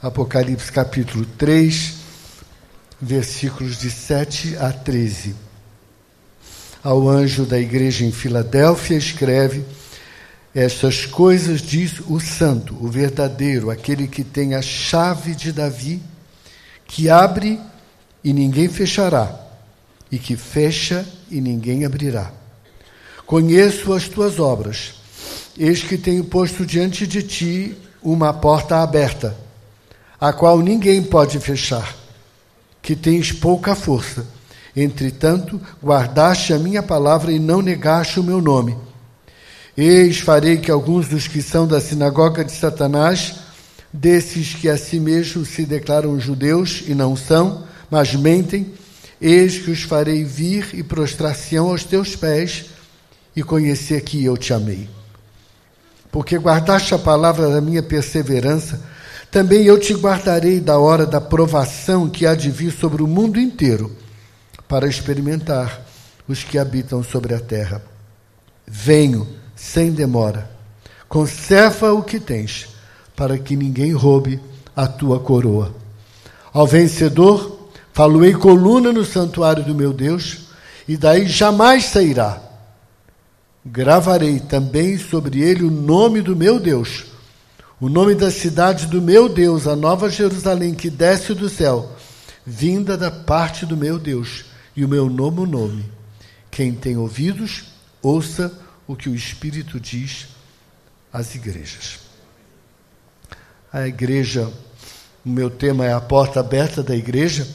Apocalipse capítulo 3, versículos de 7 a 13. Ao anjo da igreja em Filadélfia, escreve: Estas coisas diz o Santo, o verdadeiro, aquele que tem a chave de Davi, que abre e ninguém fechará, e que fecha e ninguém abrirá. Conheço as tuas obras, eis que tenho posto diante de ti uma porta aberta, a qual ninguém pode fechar que tens pouca força. Entretanto, guardaste a minha palavra e não negaste o meu nome. Eis, farei que alguns dos que são da sinagoga de Satanás, desses que a si mesmos se declaram judeus e não são, mas mentem, eis que os farei vir e prostrar-se aos teus pés e conhecer que eu te amei. Porque guardaste a palavra da minha perseverança, também eu te guardarei da hora da provação que há de vir sobre o mundo inteiro, para experimentar os que habitam sobre a terra. Venho sem demora. Conserva o que tens, para que ninguém roube a tua coroa. Ao vencedor, faloei coluna no santuário do meu Deus, e daí jamais sairá. Gravarei também sobre ele o nome do meu Deus o nome da cidade do meu Deus, a nova Jerusalém que desce do céu, vinda da parte do meu Deus, e o meu novo nome. Quem tem ouvidos, ouça o que o Espírito diz às igrejas. A igreja, o meu tema é a porta aberta da igreja.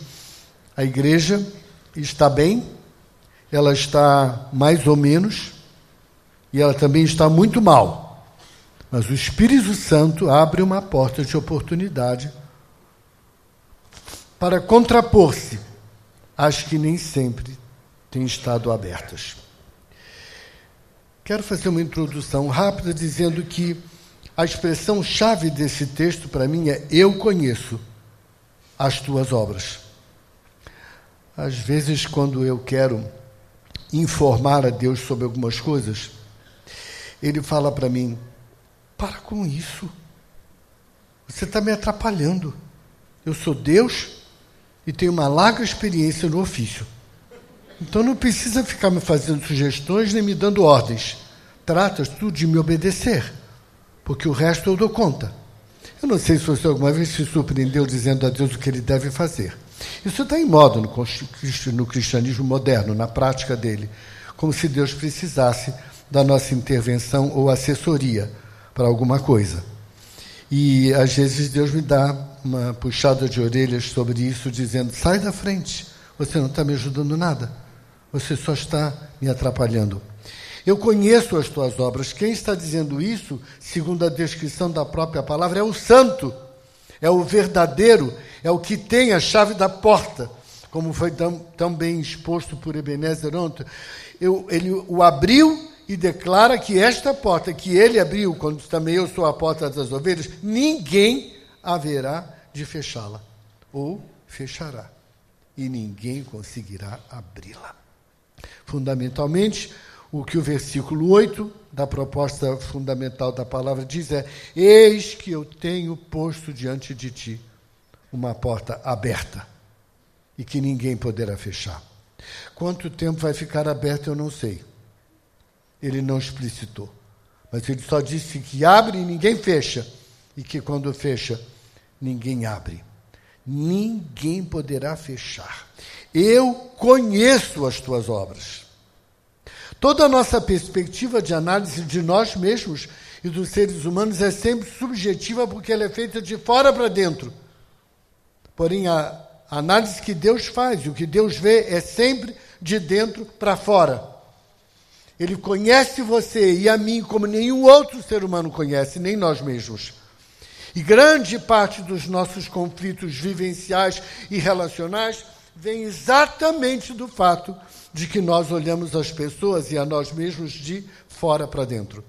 A igreja está bem, ela está mais ou menos, e ela também está muito mal. Mas o Espírito Santo abre uma porta de oportunidade para contrapor-se às que nem sempre têm estado abertas. Quero fazer uma introdução rápida dizendo que a expressão chave desse texto para mim é: Eu conheço as tuas obras. Às vezes, quando eu quero informar a Deus sobre algumas coisas, Ele fala para mim: para com isso. Você está me atrapalhando. Eu sou Deus e tenho uma larga experiência no ofício. Então não precisa ficar me fazendo sugestões nem me dando ordens. Trata tu de me obedecer, porque o resto eu dou conta. Eu não sei se você alguma vez se surpreendeu dizendo a Deus o que ele deve fazer. Isso está em moda no cristianismo moderno, na prática dele, como se Deus precisasse da nossa intervenção ou assessoria para alguma coisa. E às vezes Deus me dá uma puxada de orelhas sobre isso, dizendo: sai da frente, você não está me ajudando nada, você só está me atrapalhando. Eu conheço as tuas obras. Quem está dizendo isso, segundo a descrição da própria palavra, é o santo, é o verdadeiro, é o que tem a chave da porta, como foi tão, tão bem exposto por Ebenezer ontem. Eu, ele o abriu e declara que esta porta que ele abriu, quando também eu sou a porta das ovelhas, ninguém haverá de fechá-la, ou fechará, e ninguém conseguirá abri-la. Fundamentalmente, o que o versículo 8 da proposta fundamental da palavra diz é: Eis que eu tenho posto diante de ti uma porta aberta e que ninguém poderá fechar. Quanto tempo vai ficar aberta, eu não sei ele não explicitou. Mas ele só disse que abre e ninguém fecha, e que quando fecha, ninguém abre. Ninguém poderá fechar. Eu conheço as tuas obras. Toda a nossa perspectiva de análise de nós mesmos e dos seres humanos é sempre subjetiva porque ela é feita de fora para dentro. Porém, a análise que Deus faz, o que Deus vê, é sempre de dentro para fora. Ele conhece você e a mim como nenhum outro ser humano conhece, nem nós mesmos. E grande parte dos nossos conflitos vivenciais e relacionais vem exatamente do fato de que nós olhamos as pessoas e a nós mesmos de fora para dentro,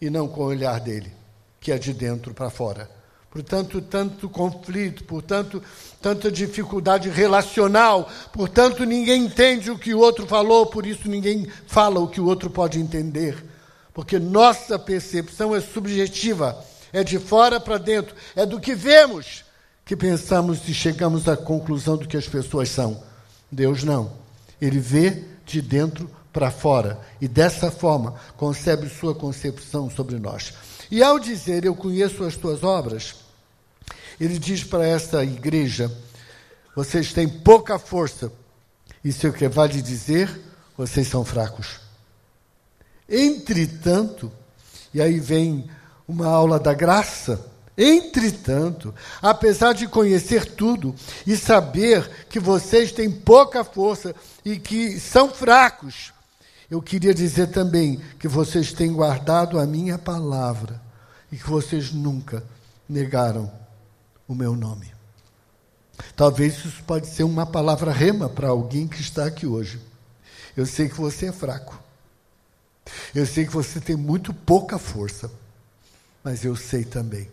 e não com o olhar dele, que é de dentro para fora. Portanto, tanto conflito, portanto, tanta dificuldade relacional, portanto, ninguém entende o que o outro falou, por isso ninguém fala o que o outro pode entender. Porque nossa percepção é subjetiva, é de fora para dentro, é do que vemos que pensamos e chegamos à conclusão do que as pessoas são. Deus não. Ele vê de dentro para fora e dessa forma concebe sua concepção sobre nós. E ao dizer eu conheço as tuas obras, ele diz para esta igreja: vocês têm pouca força. Isso é o que vale dizer, vocês são fracos. Entretanto, e aí vem uma aula da graça. Entretanto, apesar de conhecer tudo e saber que vocês têm pouca força e que são fracos, eu queria dizer também que vocês têm guardado a minha palavra e que vocês nunca negaram o meu nome. Talvez isso pode ser uma palavra rema para alguém que está aqui hoje. Eu sei que você é fraco. Eu sei que você tem muito pouca força. Mas eu sei também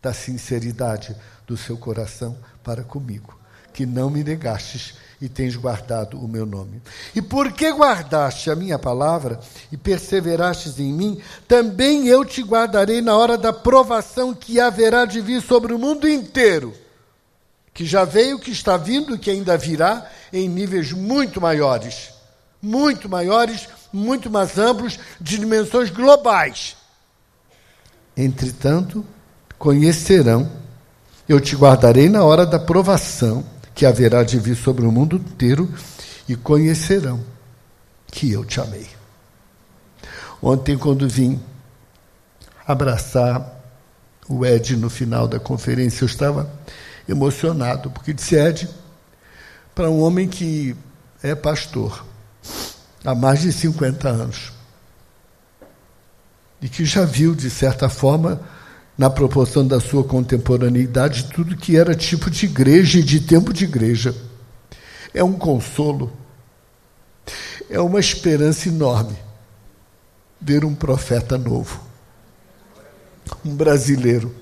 da sinceridade do seu coração para comigo, que não me negastes e tens guardado o meu nome. E porque guardaste a minha palavra e perseverastes em mim, também eu te guardarei na hora da provação que haverá de vir sobre o mundo inteiro, que já veio, que está vindo que ainda virá em níveis muito maiores, muito maiores, muito mais amplos, de dimensões globais. Entretanto, conhecerão, eu te guardarei na hora da provação que haverá de vir sobre o mundo inteiro e conhecerão que eu te amei. Ontem, quando vim abraçar o Ed no final da conferência, eu estava emocionado, porque disse Ed, para um homem que é pastor há mais de 50 anos e que já viu, de certa forma, na proporção da sua contemporaneidade, tudo que era tipo de igreja e de tempo de igreja. É um consolo, é uma esperança enorme ver um profeta novo, um brasileiro,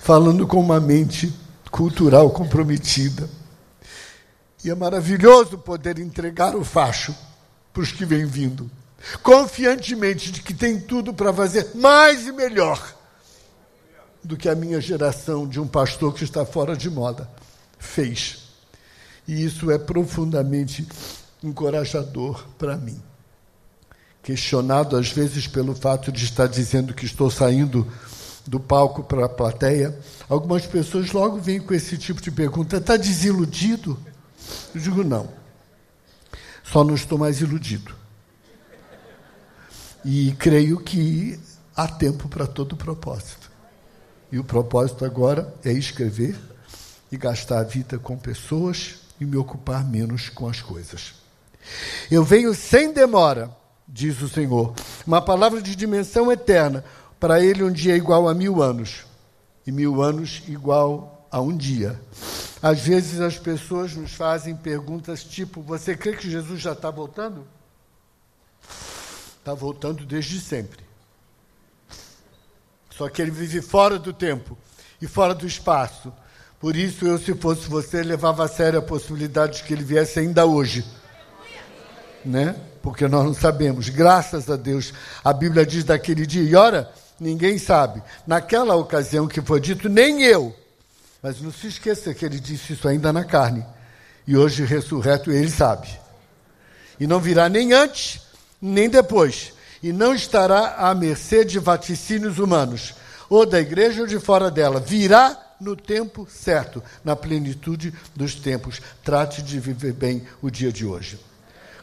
falando com uma mente cultural comprometida. E é maravilhoso poder entregar o facho para os que vêm vindo, confiantemente de que tem tudo para fazer mais e melhor do que a minha geração de um pastor que está fora de moda fez. E isso é profundamente encorajador para mim. Questionado às vezes pelo fato de estar dizendo que estou saindo do palco para a plateia, algumas pessoas logo vêm com esse tipo de pergunta: está desiludido? Eu digo: não. Só não estou mais iludido. E creio que há tempo para todo propósito. E o propósito agora é escrever e gastar a vida com pessoas e me ocupar menos com as coisas. Eu venho sem demora, diz o Senhor, uma palavra de dimensão eterna. Para ele, um dia é igual a mil anos, e mil anos igual a um dia. Às vezes as pessoas nos fazem perguntas tipo: Você crê que Jesus já está voltando? Está voltando desde sempre. Só que ele vive fora do tempo e fora do espaço. Por isso, eu, se fosse você, levava a sério a possibilidade de que ele viesse ainda hoje. Né? Porque nós não sabemos. Graças a Deus, a Bíblia diz daquele dia, e ora, ninguém sabe. Naquela ocasião que foi dito, nem eu. Mas não se esqueça que ele disse isso ainda na carne. E hoje, ressurreto, ele sabe. E não virá nem antes, nem depois e não estará à mercê de vaticínios humanos, ou da igreja ou de fora dela. Virá no tempo certo, na plenitude dos tempos. Trate de viver bem o dia de hoje.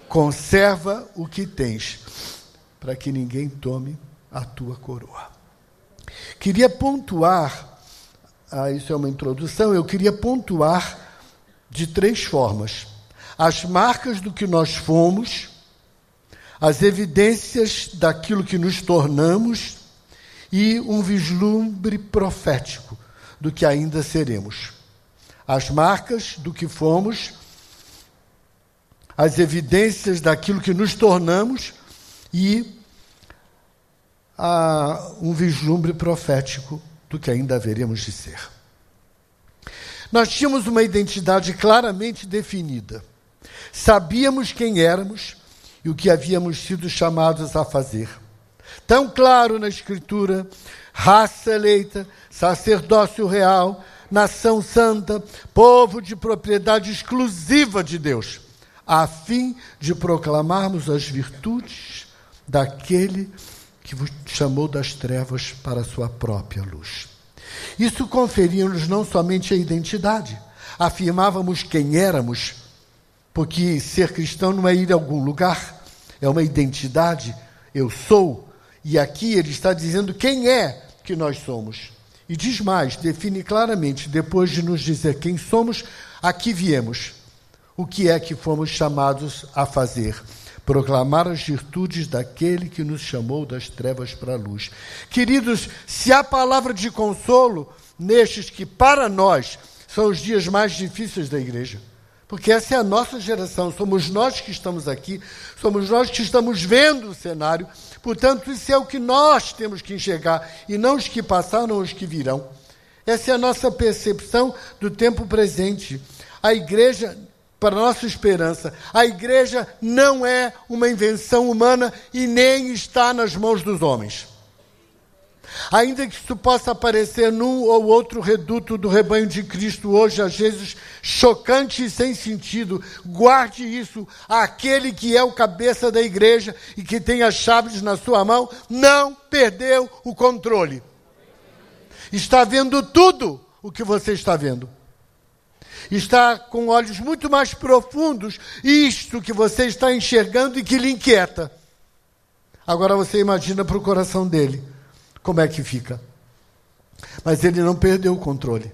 Conserva o que tens, para que ninguém tome a tua coroa. Queria pontuar, ah, isso é uma introdução, eu queria pontuar de três formas: as marcas do que nós fomos as evidências daquilo que nos tornamos e um vislumbre profético do que ainda seremos. As marcas do que fomos, as evidências daquilo que nos tornamos e a, um vislumbre profético do que ainda haveremos de ser. Nós tínhamos uma identidade claramente definida. Sabíamos quem éramos e o que havíamos sido chamados a fazer. Tão claro na Escritura, raça eleita, sacerdócio real, nação santa, povo de propriedade exclusiva de Deus, a fim de proclamarmos as virtudes daquele que vos chamou das trevas para a sua própria luz. Isso conferia-nos não somente a identidade, afirmávamos quem éramos, porque ser cristão não é ir a algum lugar, é uma identidade. Eu sou, e aqui ele está dizendo quem é que nós somos. E diz mais, define claramente, depois de nos dizer quem somos, aqui viemos. O que é que fomos chamados a fazer? Proclamar as virtudes daquele que nos chamou das trevas para a luz. Queridos, se há palavra de consolo nestes que, para nós, são os dias mais difíceis da igreja. Porque essa é a nossa geração, somos nós que estamos aqui, somos nós que estamos vendo o cenário, portanto, isso é o que nós temos que enxergar, e não os que passaram, os que virão. Essa é a nossa percepção do tempo presente. A igreja, para nossa esperança, a igreja não é uma invenção humana e nem está nas mãos dos homens. Ainda que isso possa aparecer num ou outro reduto do rebanho de Cristo hoje, às vezes chocante e sem sentido, guarde isso. Aquele que é o cabeça da igreja e que tem as chaves na sua mão, não perdeu o controle. Está vendo tudo o que você está vendo. Está com olhos muito mais profundos, isto que você está enxergando e que lhe inquieta. Agora você imagina para o coração dele como é que fica. Mas ele não perdeu o controle.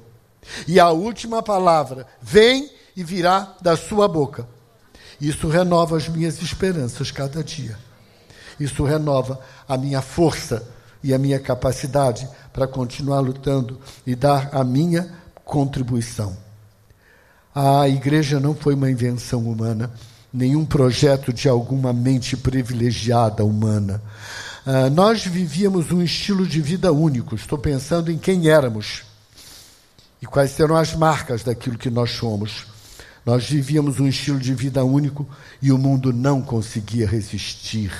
E a última palavra vem e virá da sua boca. Isso renova as minhas esperanças cada dia. Isso renova a minha força e a minha capacidade para continuar lutando e dar a minha contribuição. A igreja não foi uma invenção humana, nenhum projeto de alguma mente privilegiada humana. Uh, nós vivíamos um estilo de vida único. Estou pensando em quem éramos e quais serão as marcas daquilo que nós somos. Nós vivíamos um estilo de vida único e o mundo não conseguia resistir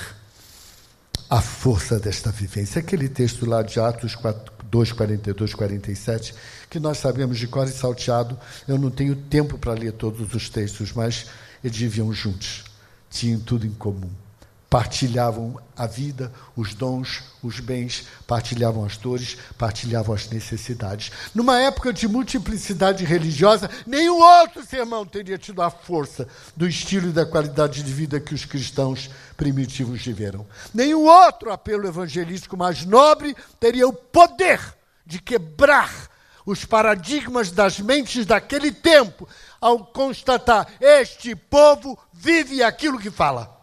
à força desta vivência. Aquele texto lá de Atos 2, 42, 47, que nós sabemos de cor e salteado. Eu não tenho tempo para ler todos os textos, mas eles viviam juntos, tinham tudo em comum partilhavam a vida, os dons, os bens, partilhavam as dores, partilhavam as necessidades. Numa época de multiplicidade religiosa, nenhum outro sermão teria tido a força do estilo e da qualidade de vida que os cristãos primitivos tiveram. Nenhum outro apelo evangelístico mais nobre teria o poder de quebrar os paradigmas das mentes daquele tempo ao constatar: este povo vive aquilo que fala.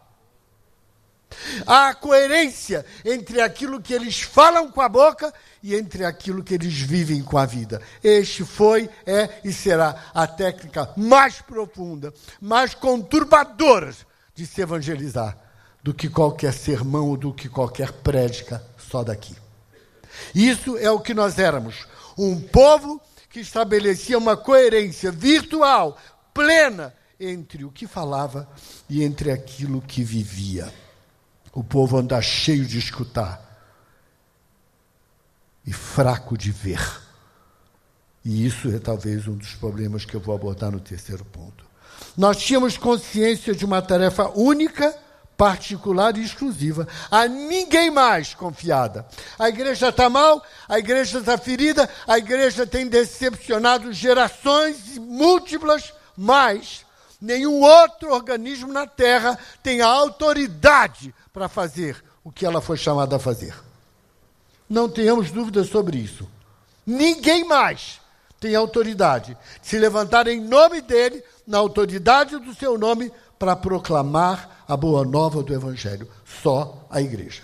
Há coerência entre aquilo que eles falam com a boca e entre aquilo que eles vivem com a vida. Este foi, é e será a técnica mais profunda, mais conturbadora de se evangelizar do que qualquer sermão ou do que qualquer prédica só daqui. Isso é o que nós éramos, um povo que estabelecia uma coerência virtual, plena, entre o que falava e entre aquilo que vivia. O povo anda cheio de escutar e fraco de ver. E isso é talvez um dos problemas que eu vou abordar no terceiro ponto. Nós tínhamos consciência de uma tarefa única, particular e exclusiva, a ninguém mais confiada. A igreja está mal, a igreja está ferida, a igreja tem decepcionado gerações múltiplas, mas nenhum outro organismo na terra tem a autoridade para fazer o que ela foi chamada a fazer. Não tenhamos dúvidas sobre isso. Ninguém mais tem autoridade de se levantar em nome dele, na autoridade do seu nome, para proclamar a boa nova do Evangelho. Só a igreja.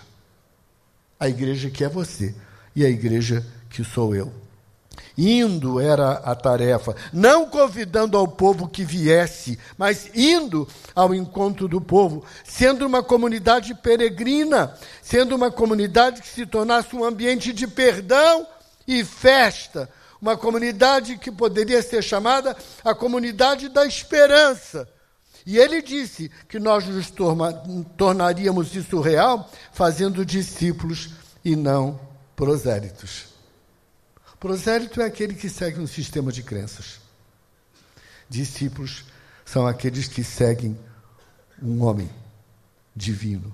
A igreja que é você e a igreja que sou eu. Indo era a tarefa, não convidando ao povo que viesse, mas indo ao encontro do povo, sendo uma comunidade peregrina, sendo uma comunidade que se tornasse um ambiente de perdão e festa, uma comunidade que poderia ser chamada a comunidade da esperança. E ele disse que nós nos tornaríamos isso real fazendo discípulos e não prosélitos. Prosélito é aquele que segue um sistema de crenças. Discípulos são aqueles que seguem um homem divino,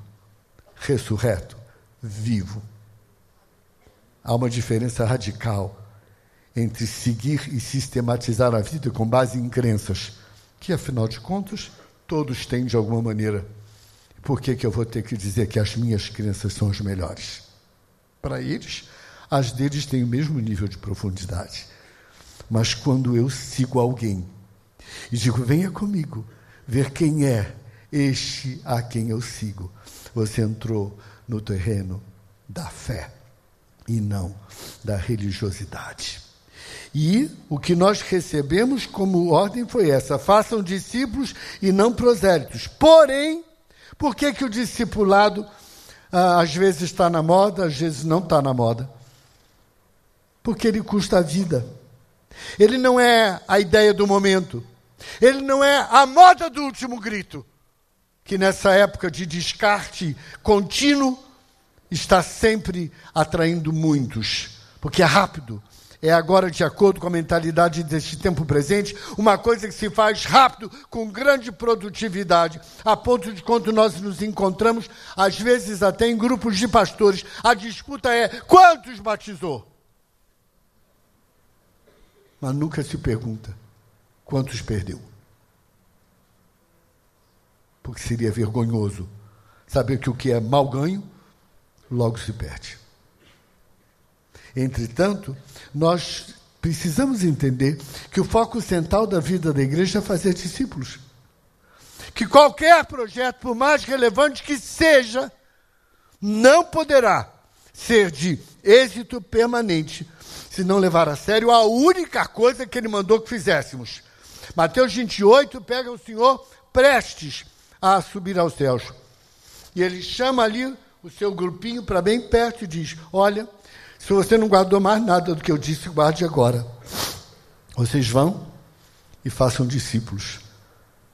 ressurreto, vivo. Há uma diferença radical entre seguir e sistematizar a vida com base em crenças, que afinal de contas todos têm de alguma maneira. Por que, que eu vou ter que dizer que as minhas crenças são as melhores? Para eles, as deles têm o mesmo nível de profundidade. Mas quando eu sigo alguém e digo, venha comigo, ver quem é este a quem eu sigo, você entrou no terreno da fé e não da religiosidade. E o que nós recebemos como ordem foi essa: façam discípulos e não prosélitos. Porém, por que, que o discipulado ah, às vezes está na moda, às vezes não está na moda? Porque ele custa a vida. Ele não é a ideia do momento. Ele não é a moda do último grito, que nessa época de descarte contínuo está sempre atraindo muitos, porque é rápido, é agora, de acordo com a mentalidade deste tempo presente, uma coisa que se faz rápido, com grande produtividade, a ponto de quando nós nos encontramos, às vezes até em grupos de pastores, a disputa é quantos batizou? Mas nunca se pergunta quantos perdeu. Porque seria vergonhoso saber que o que é mal ganho, logo se perde. Entretanto, nós precisamos entender que o foco central da vida da igreja é fazer discípulos. Que qualquer projeto, por mais relevante que seja, não poderá ser de êxito permanente se não levar a sério a única coisa que ele mandou que fizéssemos. Mateus 28 pega o Senhor prestes a subir aos céus. E ele chama ali o seu grupinho para bem perto e diz: Olha, se você não guardou mais nada do que eu disse, guarde agora. Vocês vão e façam discípulos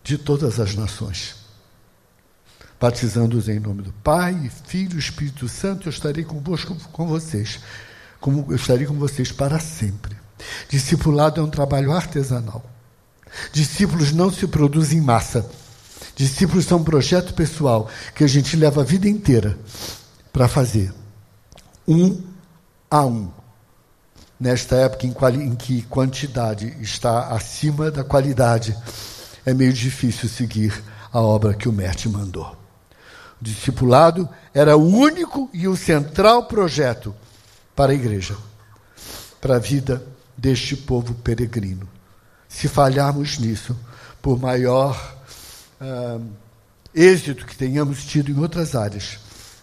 de todas as nações, batizando-os em nome do Pai, Filho e Espírito Santo. Eu estarei convosco com vocês, como eu estarei com vocês para sempre. Discipulado é um trabalho artesanal. Discípulos não se produzem em massa. Discípulos são um projeto pessoal que a gente leva a vida inteira para fazer. Um a um. Nesta época em, em que quantidade está acima da qualidade, é meio difícil seguir a obra que o Mestre mandou. O discipulado era o único e o central projeto para a igreja, para a vida deste povo peregrino. Se falharmos nisso, por maior uh, êxito que tenhamos tido em outras áreas,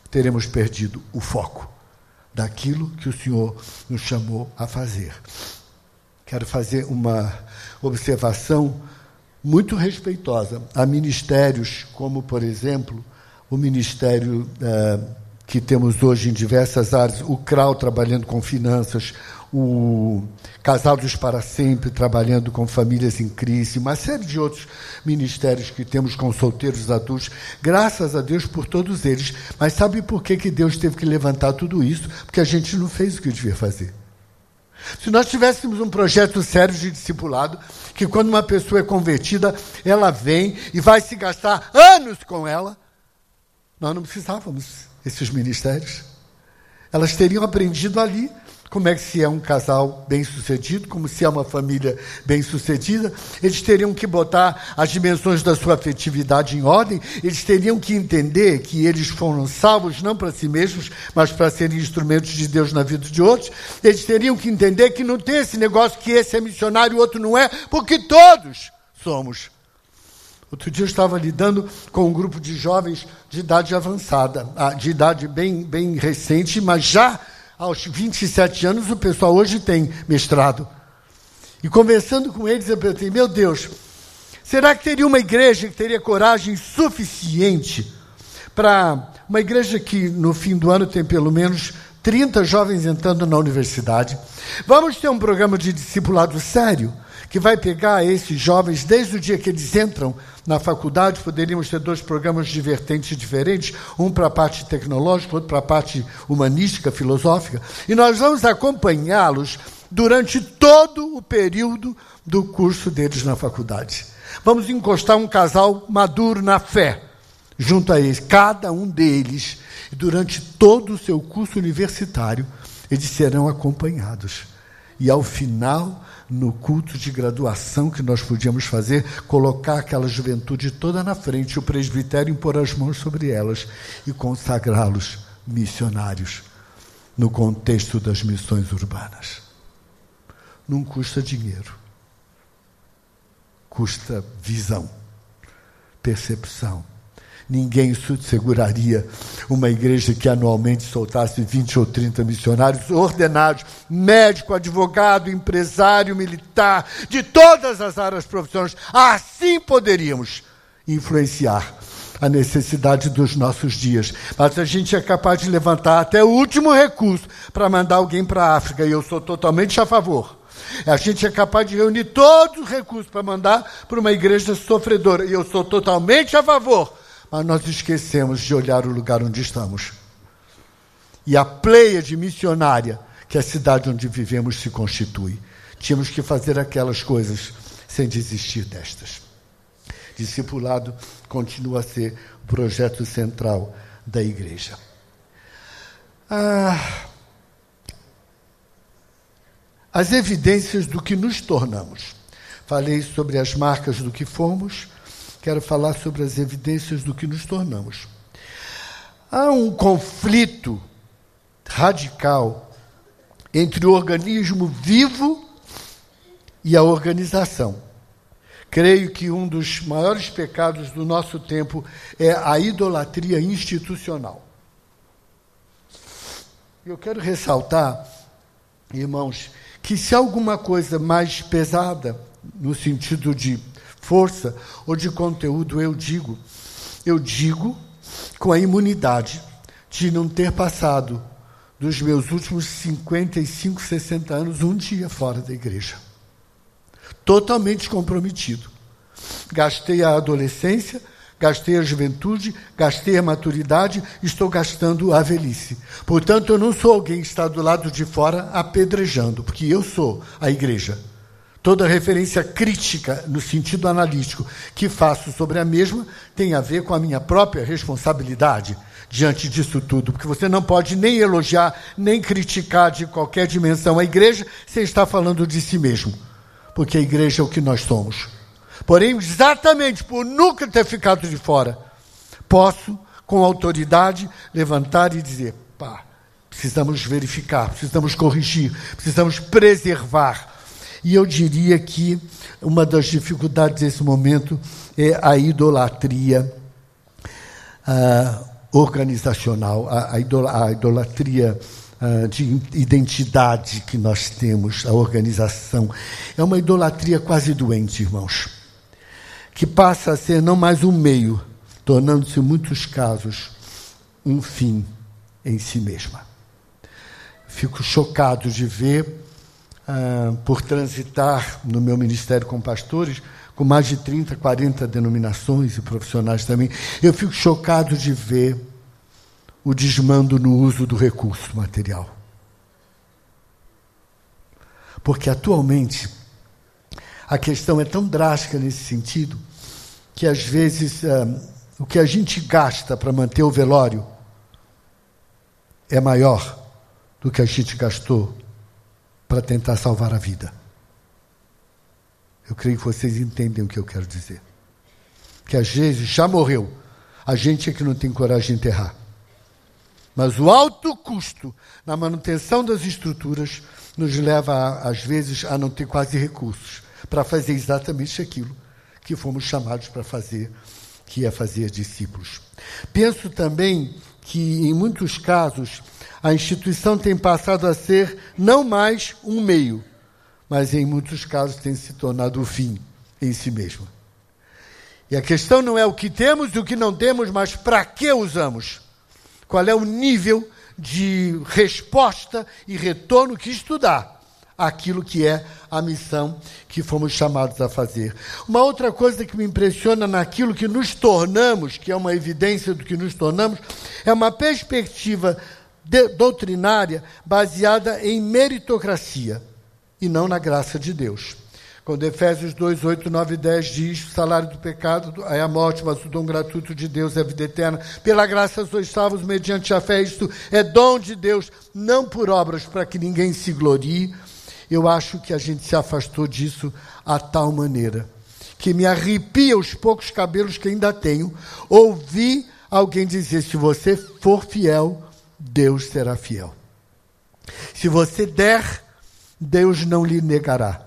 teremos perdido o foco daquilo que o Senhor nos chamou a fazer. Quero fazer uma observação muito respeitosa a ministérios como, por exemplo, o ministério eh, que temos hoje em diversas áreas, o CRAU trabalhando com finanças, o Casados para Sempre, trabalhando com famílias em crise, uma série de outros ministérios que temos com solteiros adultos. Graças a Deus por todos eles. Mas sabe por que, que Deus teve que levantar tudo isso? Porque a gente não fez o que devia fazer. Se nós tivéssemos um projeto sério de discipulado, que quando uma pessoa é convertida, ela vem e vai se gastar anos com ela, nós não precisávamos desses ministérios. Elas teriam aprendido ali como é que se é um casal bem-sucedido, como se é uma família bem-sucedida. Eles teriam que botar as dimensões da sua afetividade em ordem, eles teriam que entender que eles foram salvos não para si mesmos, mas para serem instrumentos de Deus na vida de outros. Eles teriam que entender que não tem esse negócio que esse é missionário e o outro não é, porque todos somos. Outro dia eu estava lidando com um grupo de jovens de idade avançada, ah, de idade bem, bem recente, mas já aos 27 anos, o pessoal hoje tem mestrado. E conversando com eles, eu pensei, meu Deus, será que teria uma igreja que teria coragem suficiente para uma igreja que no fim do ano tem pelo menos 30 jovens entrando na universidade? Vamos ter um programa de discipulado sério que vai pegar esses jovens desde o dia que eles entram na faculdade, poderíamos ter dois programas de vertentes diferentes, um para a parte tecnológica, outro para a parte humanística, filosófica, e nós vamos acompanhá-los durante todo o período do curso deles na faculdade. Vamos encostar um casal maduro na fé junto a eles, cada um deles, durante todo o seu curso universitário, eles serão acompanhados. E ao final, no culto de graduação que nós podíamos fazer, colocar aquela juventude toda na frente, o presbitério impor as mãos sobre elas e consagrá-los missionários no contexto das missões urbanas. Não custa dinheiro, custa visão, percepção Ninguém seguraria uma igreja que anualmente soltasse 20 ou 30 missionários ordenados, médico, advogado, empresário, militar, de todas as áreas profissionais. Assim poderíamos influenciar a necessidade dos nossos dias. Mas a gente é capaz de levantar até o último recurso para mandar alguém para a África, e eu sou totalmente a favor. A gente é capaz de reunir todos os recursos para mandar para uma igreja sofredora, e eu sou totalmente a favor mas nós esquecemos de olhar o lugar onde estamos. E a pleia de missionária que a cidade onde vivemos se constitui. Tínhamos que fazer aquelas coisas sem desistir destas. Discipulado continua a ser o projeto central da igreja. Ah, as evidências do que nos tornamos. Falei sobre as marcas do que fomos, quero falar sobre as evidências do que nos tornamos. Há um conflito radical entre o organismo vivo e a organização. Creio que um dos maiores pecados do nosso tempo é a idolatria institucional. Eu quero ressaltar, irmãos, que se alguma coisa mais pesada, no sentido de força ou de conteúdo, eu digo, eu digo com a imunidade de não ter passado dos meus últimos 55, 60 anos um dia fora da igreja. Totalmente comprometido. Gastei a adolescência, gastei a juventude, gastei a maturidade, estou gastando a velhice. Portanto, eu não sou alguém que está do lado de fora apedrejando, porque eu sou a igreja. Toda referência crítica, no sentido analítico, que faço sobre a mesma tem a ver com a minha própria responsabilidade diante disso tudo, porque você não pode nem elogiar, nem criticar de qualquer dimensão a igreja sem estar falando de si mesmo, porque a igreja é o que nós somos. Porém, exatamente por nunca ter ficado de fora, posso, com autoridade, levantar e dizer: pá, precisamos verificar, precisamos corrigir, precisamos preservar e eu diria que uma das dificuldades desse momento é a idolatria uh, organizacional, a, a, idolatria uh, de identidade que nós temos, a organização. É uma idolatria quase doente, irmãos, que passa a ser não mais um meio, tornando-se, em muitos casos, um fim em si mesma. Fico chocado de ver ah, por transitar no meu ministério com pastores, com mais de 30, 40 denominações e profissionais também, eu fico chocado de ver o desmando no uso do recurso material. Porque atualmente a questão é tão drástica nesse sentido que às vezes ah, o que a gente gasta para manter o velório é maior do que a gente gastou para tentar salvar a vida. Eu creio que vocês entendem o que eu quero dizer. Que às vezes já morreu, a gente é que não tem coragem de enterrar. Mas o alto custo na manutenção das estruturas nos leva, às vezes, a não ter quase recursos para fazer exatamente aquilo que fomos chamados para fazer, que é fazer discípulos. Penso também que, em muitos casos, a instituição tem passado a ser não mais um meio, mas em muitos casos tem se tornado o fim em si mesma. E a questão não é o que temos e o que não temos, mas para que usamos. Qual é o nível de resposta e retorno que isto dá àquilo que é a missão que fomos chamados a fazer. Uma outra coisa que me impressiona naquilo que nos tornamos, que é uma evidência do que nos tornamos, é uma perspectiva doutrinária baseada em meritocracia. e não na graça de Deus. Quando Efésios 2, 8, 9 e 10 diz: o salário do pecado é a morte, mas o dom gratuito de Deus é a vida eterna. Pela graça sois salvos mediante a fé. Isto é dom de Deus, não por obras, para que ninguém se glorie. Eu acho que a gente se afastou disso a tal maneira que me arrepia os poucos cabelos que ainda tenho, ouvir alguém dizer: se você for fiel, Deus será fiel. Se você der, Deus não lhe negará.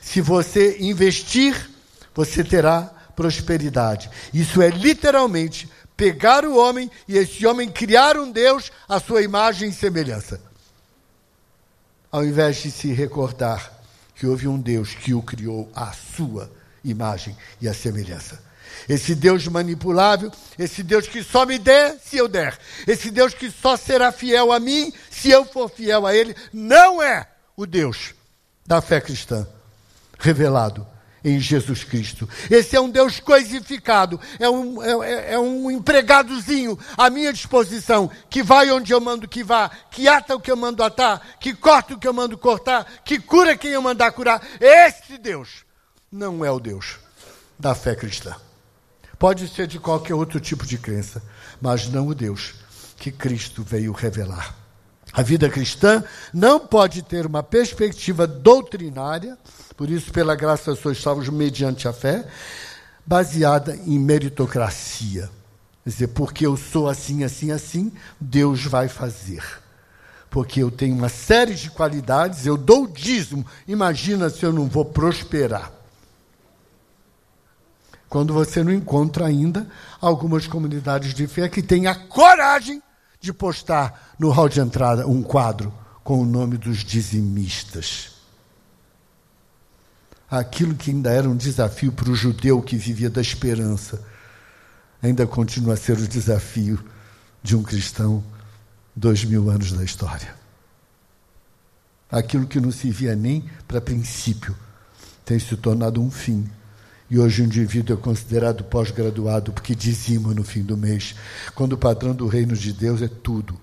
Se você investir, você terá prosperidade. Isso é literalmente pegar o homem e esse homem criar um Deus à sua imagem e semelhança. Ao invés de se recordar que houve um Deus que o criou à sua imagem e à semelhança. Esse Deus manipulável, esse Deus que só me der se eu der, esse Deus que só será fiel a mim se eu for fiel a Ele, não é o Deus da fé cristã revelado em Jesus Cristo. Esse é um Deus coisificado, é um, é, é, é um empregadozinho à minha disposição, que vai onde eu mando que vá, que ata o que eu mando atar, que corta o que eu mando cortar, que cura quem eu mandar curar. Esse Deus não é o Deus da fé cristã. Pode ser de qualquer outro tipo de crença, mas não o Deus que Cristo veio revelar. A vida cristã não pode ter uma perspectiva doutrinária, por isso, pela graça, sois salvos mediante a fé, baseada em meritocracia. Quer dizer, porque eu sou assim, assim, assim, Deus vai fazer. Porque eu tenho uma série de qualidades, eu dou o dízimo, imagina se eu não vou prosperar. Quando você não encontra ainda algumas comunidades de fé que têm a coragem de postar no hall de entrada um quadro com o nome dos dizimistas aquilo que ainda era um desafio para o judeu que vivia da esperança, ainda continua a ser o desafio de um cristão dois mil anos da história. Aquilo que não se via nem para princípio tem se tornado um fim. E hoje o indivíduo é considerado pós-graduado porque dizima no fim do mês, quando o padrão do reino de Deus é tudo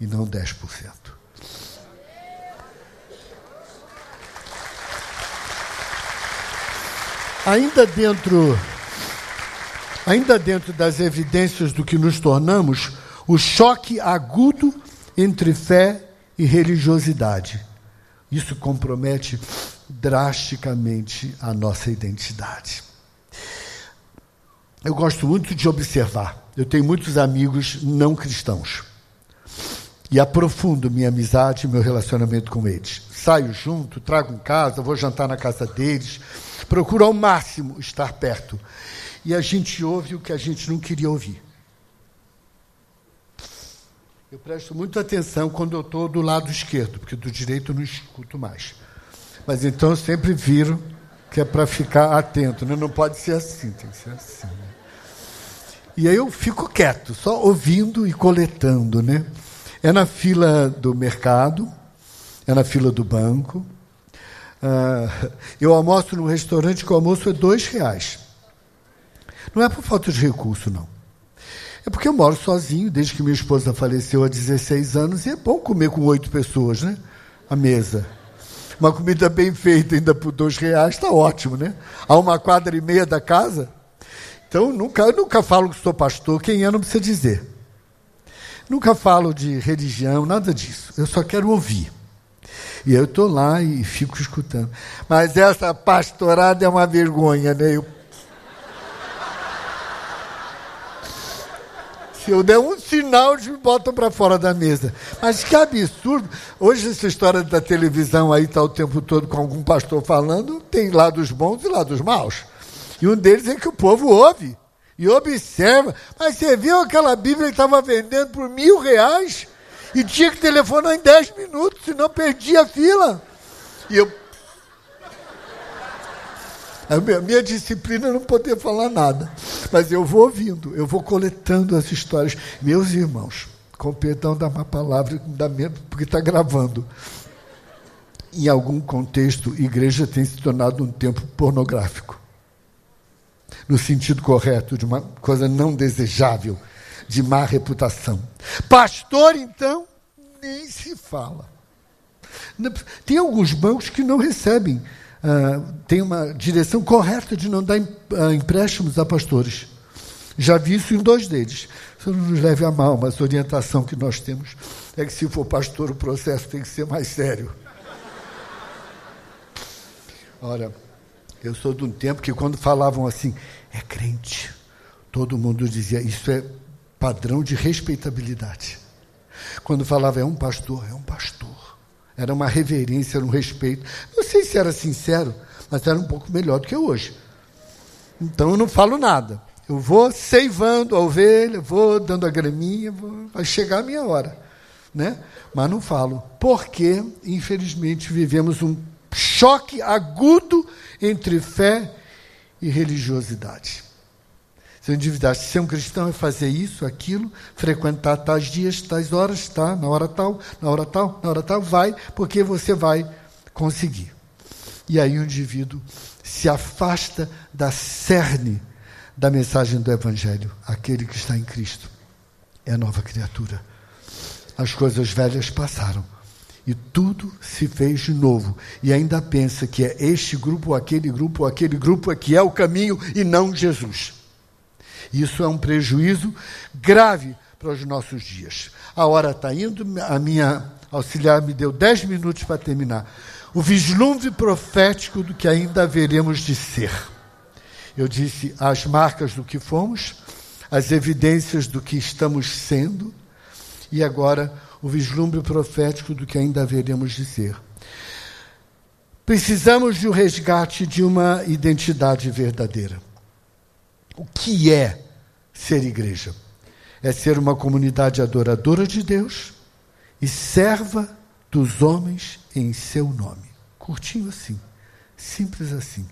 e não 10%. Ainda dentro, ainda dentro das evidências do que nos tornamos, o choque agudo entre fé e religiosidade. Isso compromete drasticamente a nossa identidade. Eu gosto muito de observar. Eu tenho muitos amigos não cristãos. E aprofundo minha amizade e meu relacionamento com eles. Saio junto, trago em casa, vou jantar na casa deles Procuro ao máximo estar perto. E a gente ouve o que a gente não queria ouvir. Eu presto muita atenção quando eu estou do lado esquerdo, porque do direito eu não escuto mais. Mas então sempre viro que é para ficar atento, né? não pode ser assim, tem que ser assim. Né? E aí eu fico quieto, só ouvindo e coletando, né? É na fila do mercado, é na fila do banco, Uh, eu almoço no restaurante que o almoço é dois reais. Não é por falta de recurso, não. É porque eu moro sozinho, desde que minha esposa faleceu há 16 anos, e é bom comer com oito pessoas, né? A mesa. Uma comida bem feita, ainda por dois reais, está ótimo, né? A uma quadra e meia da casa. Então, nunca, eu nunca falo que sou pastor, quem é não precisa dizer. Nunca falo de religião, nada disso. Eu só quero ouvir. E eu estou lá e fico escutando. Mas essa pastorada é uma vergonha, né? Eu... Se eu der um sinal, eles me botam para fora da mesa. Mas que absurdo. Hoje, essa história da televisão aí está o tempo todo com algum pastor falando, tem lados bons e lados maus. E um deles é que o povo ouve e observa. Mas você viu aquela Bíblia que estava vendendo por mil reais? E tinha que telefonar em 10 minutos, senão perdia a fila. E eu. A minha, minha disciplina é não poder falar nada. Mas eu vou ouvindo, eu vou coletando as histórias. Meus irmãos, com perdão da má palavra, dá medo, porque está gravando. Em algum contexto, igreja tem se tornado um tempo pornográfico. No sentido correto, de uma coisa não desejável de má reputação. Pastor, então, nem se fala. Tem alguns bancos que não recebem, uh, tem uma direção correta de não dar uh, empréstimos a pastores. Já vi isso em dois deles. Isso não nos leve a mal, mas a orientação que nós temos é que se for pastor, o processo tem que ser mais sério. Ora, eu sou de um tempo que quando falavam assim, é crente, todo mundo dizia, isso é padrão de respeitabilidade. Quando falava é um pastor, é um pastor. Era uma reverência, era um respeito. Não sei se era sincero, mas era um pouco melhor do que hoje. Então eu não falo nada. Eu vou ceivando a ovelha, vou dando a graminha, vou, vai chegar a minha hora. Né? Mas não falo. Porque, infelizmente, vivemos um choque agudo entre fé e religiosidade. Se eu endividasse, ser um cristão é fazer isso, aquilo, frequentar tais dias, tais horas, tá? Na hora tal, na hora tal, na hora tal, vai, porque você vai conseguir. E aí o indivíduo se afasta da cerne da mensagem do Evangelho. Aquele que está em Cristo é nova criatura. As coisas velhas passaram e tudo se fez de novo. E ainda pensa que é este grupo, aquele grupo, aquele grupo é que é o caminho e não Jesus. Isso é um prejuízo grave para os nossos dias. A hora está indo, a minha auxiliar me deu dez minutos para terminar. O vislumbre profético do que ainda veremos de ser. Eu disse as marcas do que fomos, as evidências do que estamos sendo, e agora o vislumbre profético do que ainda veremos de ser. Precisamos de um resgate de uma identidade verdadeira. O que é ser igreja? É ser uma comunidade adoradora de Deus e serva dos homens em seu nome. Curtinho assim, simples assim.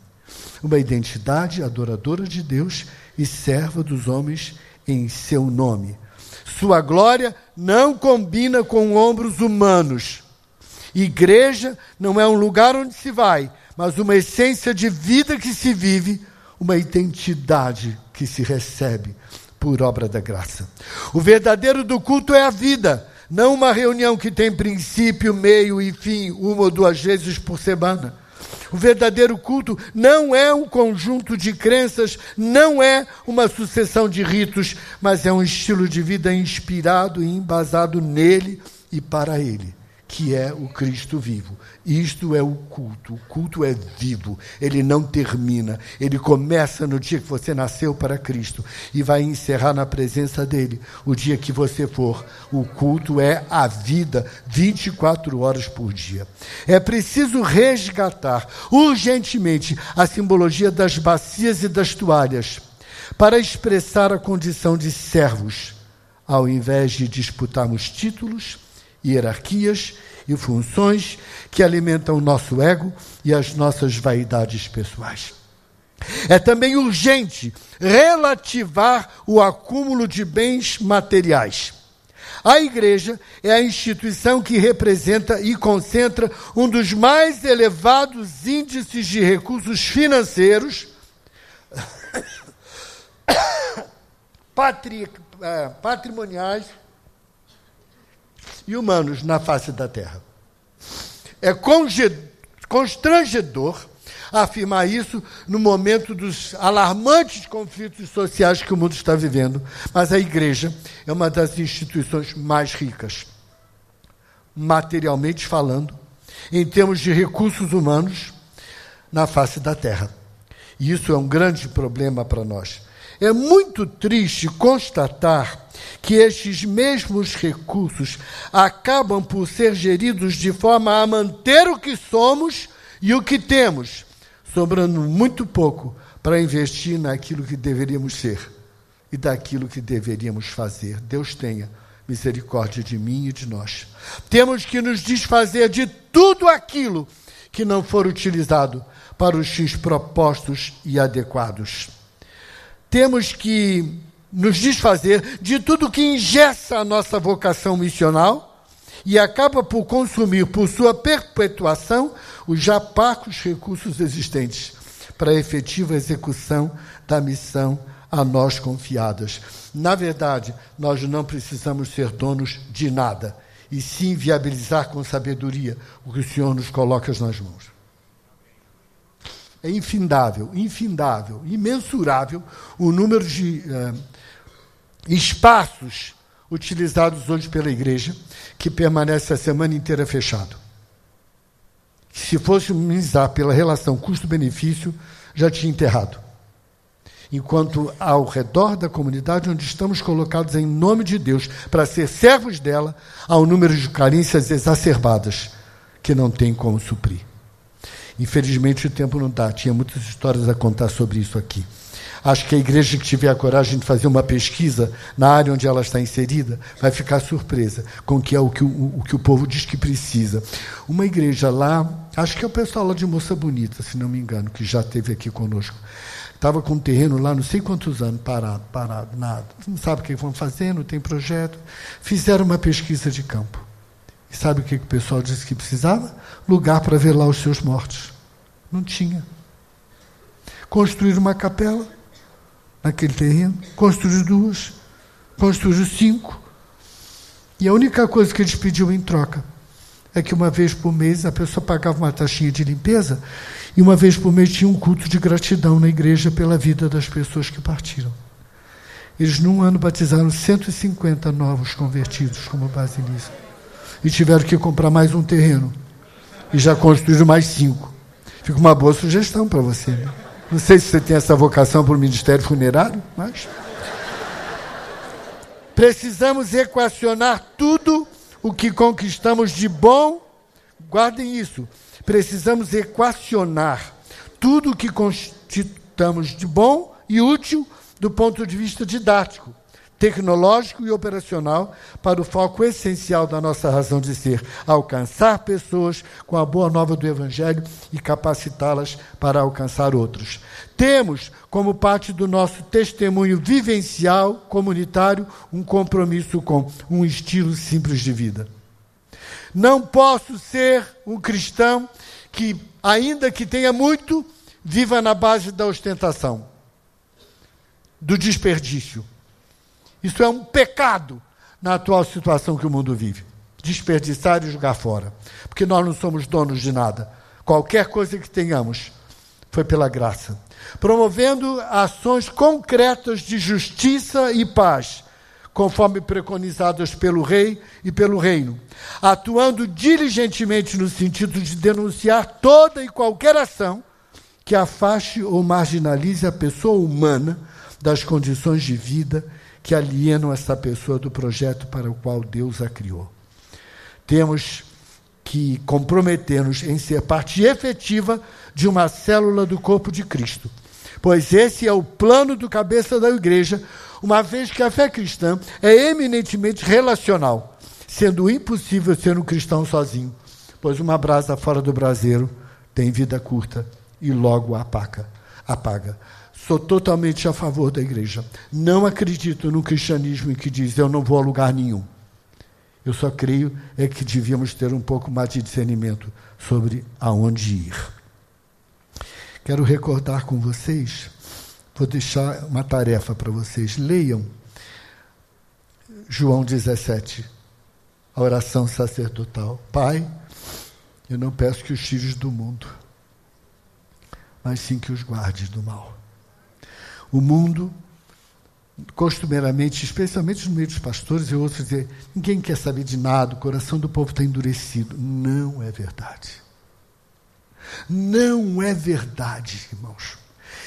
Uma identidade adoradora de Deus e serva dos homens em seu nome. Sua glória não combina com ombros humanos. Igreja não é um lugar onde se vai, mas uma essência de vida que se vive uma identidade que se recebe por obra da graça. O verdadeiro do culto é a vida, não uma reunião que tem princípio, meio e fim, uma ou duas vezes por semana. O verdadeiro culto não é um conjunto de crenças, não é uma sucessão de ritos, mas é um estilo de vida inspirado e embasado nele e para ele que é o Cristo vivo. Isto é o culto. O culto é vivo. Ele não termina. Ele começa no dia que você nasceu para Cristo e vai encerrar na presença dele o dia que você for. O culto é a vida 24 horas por dia. É preciso resgatar urgentemente a simbologia das bacias e das toalhas para expressar a condição de servos, ao invés de disputarmos títulos hierarquias e funções que alimentam o nosso ego e as nossas vaidades pessoais. É também urgente relativar o acúmulo de bens materiais. A igreja é a instituição que representa e concentra um dos mais elevados índices de recursos financeiros, eh, patrimoniais e humanos na face da terra. É constrangedor afirmar isso no momento dos alarmantes conflitos sociais que o mundo está vivendo, mas a igreja é uma das instituições mais ricas, materialmente falando, em termos de recursos humanos, na face da terra. E isso é um grande problema para nós. É muito triste constatar que estes mesmos recursos acabam por ser geridos de forma a manter o que somos e o que temos, sobrando muito pouco para investir naquilo que deveríamos ser e daquilo que deveríamos fazer. Deus tenha misericórdia de mim e de nós. Temos que nos desfazer de tudo aquilo que não for utilizado para os fins propostos e adequados. Temos que nos desfazer de tudo que ingessa a nossa vocação missional e acaba por consumir, por sua perpetuação, os já parcos recursos existentes para a efetiva execução da missão a nós confiadas. Na verdade, nós não precisamos ser donos de nada e sim viabilizar com sabedoria o que o Senhor nos coloca nas mãos. É infindável, infindável, imensurável o número de eh, espaços utilizados hoje pela igreja que permanece a semana inteira fechado. Se fosse minimizar pela relação custo-benefício, já tinha enterrado. Enquanto ao redor da comunidade onde estamos colocados em nome de Deus para ser servos dela, há um número de carências exacerbadas que não tem como suprir. Infelizmente o tempo não dá, tinha muitas histórias a contar sobre isso aqui. Acho que a igreja que tiver a coragem de fazer uma pesquisa na área onde ela está inserida vai ficar surpresa com que é o que o, o que o povo diz que precisa. Uma igreja lá, acho que é o pessoal lá de Moça Bonita, se não me engano, que já esteve aqui conosco. Estava com um terreno lá, não sei quantos anos, parado, parado, nada. Não sabe o que vão fazer, não tem projeto. Fizeram uma pesquisa de campo. E sabe o que o pessoal disse que precisava? Lugar para ver lá os seus mortos. Não tinha. Construir uma capela naquele terreno, construiu duas, construiu cinco. E a única coisa que eles pediam em troca é que uma vez por mês a pessoa pagava uma taxinha de limpeza e uma vez por mês tinha um culto de gratidão na igreja pela vida das pessoas que partiram. Eles, num ano, batizaram 150 novos convertidos como base nisso. E tiveram que comprar mais um terreno. E já construíram mais cinco. Fica uma boa sugestão para você. Né? Não sei se você tem essa vocação para o ministério funerário, mas. Precisamos equacionar tudo o que conquistamos de bom. Guardem isso. Precisamos equacionar tudo o que conquistamos de bom e útil do ponto de vista didático tecnológico e operacional para o foco essencial da nossa razão de ser, alcançar pessoas com a boa nova do Evangelho e capacitá-las para alcançar outros. Temos, como parte do nosso testemunho vivencial comunitário, um compromisso com um estilo simples de vida. Não posso ser um cristão que, ainda que tenha muito, viva na base da ostentação, do desperdício isso é um pecado na atual situação que o mundo vive. Desperdiçar e jogar fora. Porque nós não somos donos de nada. Qualquer coisa que tenhamos foi pela graça. Promovendo ações concretas de justiça e paz, conforme preconizadas pelo rei e pelo reino. Atuando diligentemente no sentido de denunciar toda e qualquer ação que afaste ou marginalize a pessoa humana das condições de vida que alienam essa pessoa do projeto para o qual Deus a criou. Temos que comprometer-nos em ser parte efetiva de uma célula do corpo de Cristo, pois esse é o plano do cabeça da igreja, uma vez que a fé cristã é eminentemente relacional, sendo impossível ser um cristão sozinho, pois uma brasa fora do braseiro tem vida curta e logo apaga. apaga. Sou totalmente a favor da igreja. Não acredito no cristianismo que diz eu não vou a lugar nenhum. Eu só creio é que devíamos ter um pouco mais de discernimento sobre aonde ir. Quero recordar com vocês, vou deixar uma tarefa para vocês. Leiam João 17, a oração sacerdotal. Pai, eu não peço que os tires do mundo, mas sim que os guardes do mal. O mundo, costumeiramente, especialmente no meio dos pastores, eu ouço dizer: ninguém quer saber de nada, o coração do povo está endurecido. Não é verdade. Não é verdade, irmãos.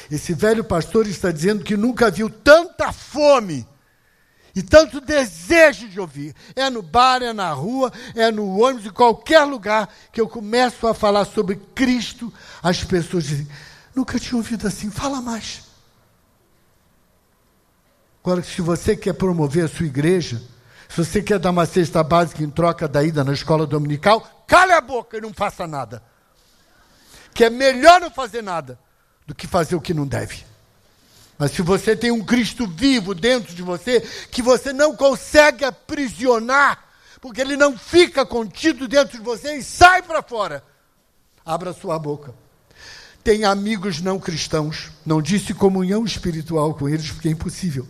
Esse velho pastor está dizendo que nunca viu tanta fome e tanto desejo de ouvir. É no bar, é na rua, é no ônibus, em qualquer lugar que eu começo a falar sobre Cristo, as pessoas dizem: nunca tinha ouvido assim, fala mais. Agora, se você quer promover a sua igreja, se você quer dar uma cesta básica em troca da ida na escola dominical, cale a boca e não faça nada. Que é melhor não fazer nada do que fazer o que não deve. Mas se você tem um Cristo vivo dentro de você, que você não consegue aprisionar, porque ele não fica contido dentro de você e sai para fora, abra sua boca. Tem amigos não cristãos, não disse comunhão espiritual com eles, porque é impossível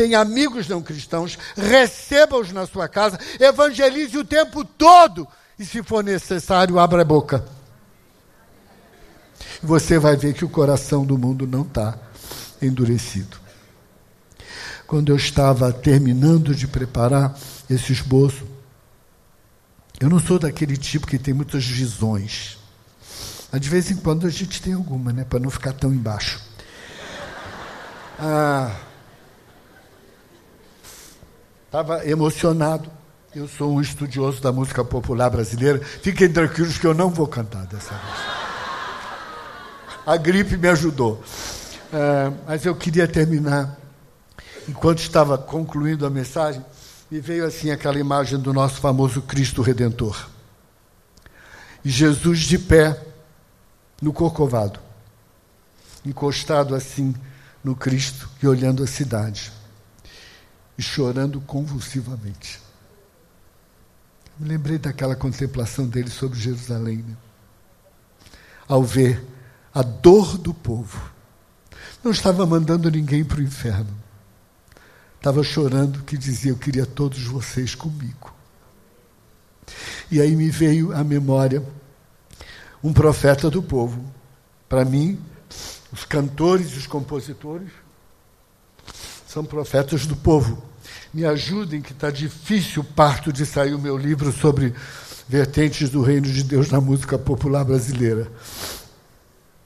tem amigos não cristãos, receba-os na sua casa, evangelize o tempo todo e, se for necessário, abra a boca. Você vai ver que o coração do mundo não está endurecido. Quando eu estava terminando de preparar esse esboço, eu não sou daquele tipo que tem muitas visões. De vez em quando a gente tem alguma, né? Para não ficar tão embaixo. Ah, Estava emocionado. Eu sou um estudioso da música popular brasileira. Fiquem tranquilos que eu não vou cantar dessa vez. A gripe me ajudou. É, mas eu queria terminar. Enquanto estava concluindo a mensagem, me veio assim aquela imagem do nosso famoso Cristo Redentor. E Jesus de pé no Corcovado, encostado assim no Cristo e olhando a cidade e chorando convulsivamente. Me lembrei daquela contemplação dele sobre Jerusalém, né? ao ver a dor do povo. Não estava mandando ninguém para o inferno. Estava chorando que dizia: Eu queria todos vocês comigo. E aí me veio à memória um profeta do povo. Para mim, os cantores e os compositores são profetas do povo me ajudem, que está difícil parto de sair o meu livro sobre vertentes do reino de Deus na música popular brasileira.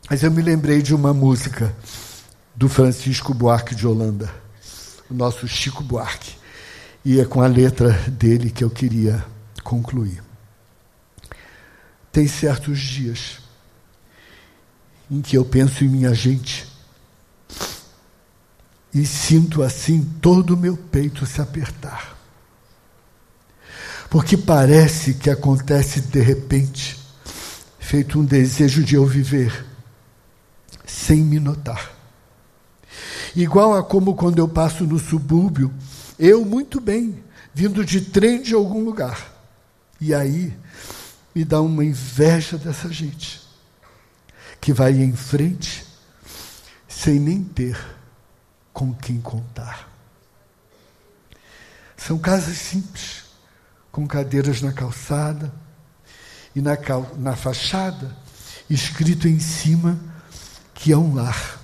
Mas eu me lembrei de uma música do Francisco Buarque de Holanda, o nosso Chico Buarque. E é com a letra dele que eu queria concluir. Tem certos dias em que eu penso em minha gente e sinto assim todo o meu peito se apertar. Porque parece que acontece de repente, feito um desejo de eu viver, sem me notar. Igual a como quando eu passo no subúrbio, eu muito bem, vindo de trem de algum lugar. E aí me dá uma inveja dessa gente, que vai em frente sem nem ter com quem contar. São casas simples, com cadeiras na calçada e na, cal na fachada, escrito em cima que é um lar.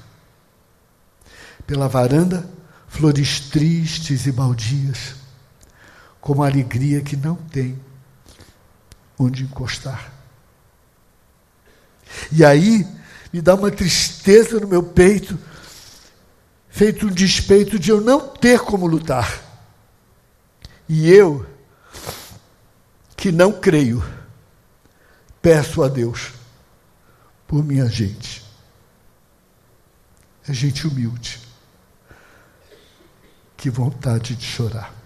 Pela varanda, flores tristes e baldias, como alegria que não tem onde encostar. E aí me dá uma tristeza no meu peito feito um despeito de eu não ter como lutar. E eu, que não creio, peço a Deus por minha gente. É gente humilde. Que vontade de chorar.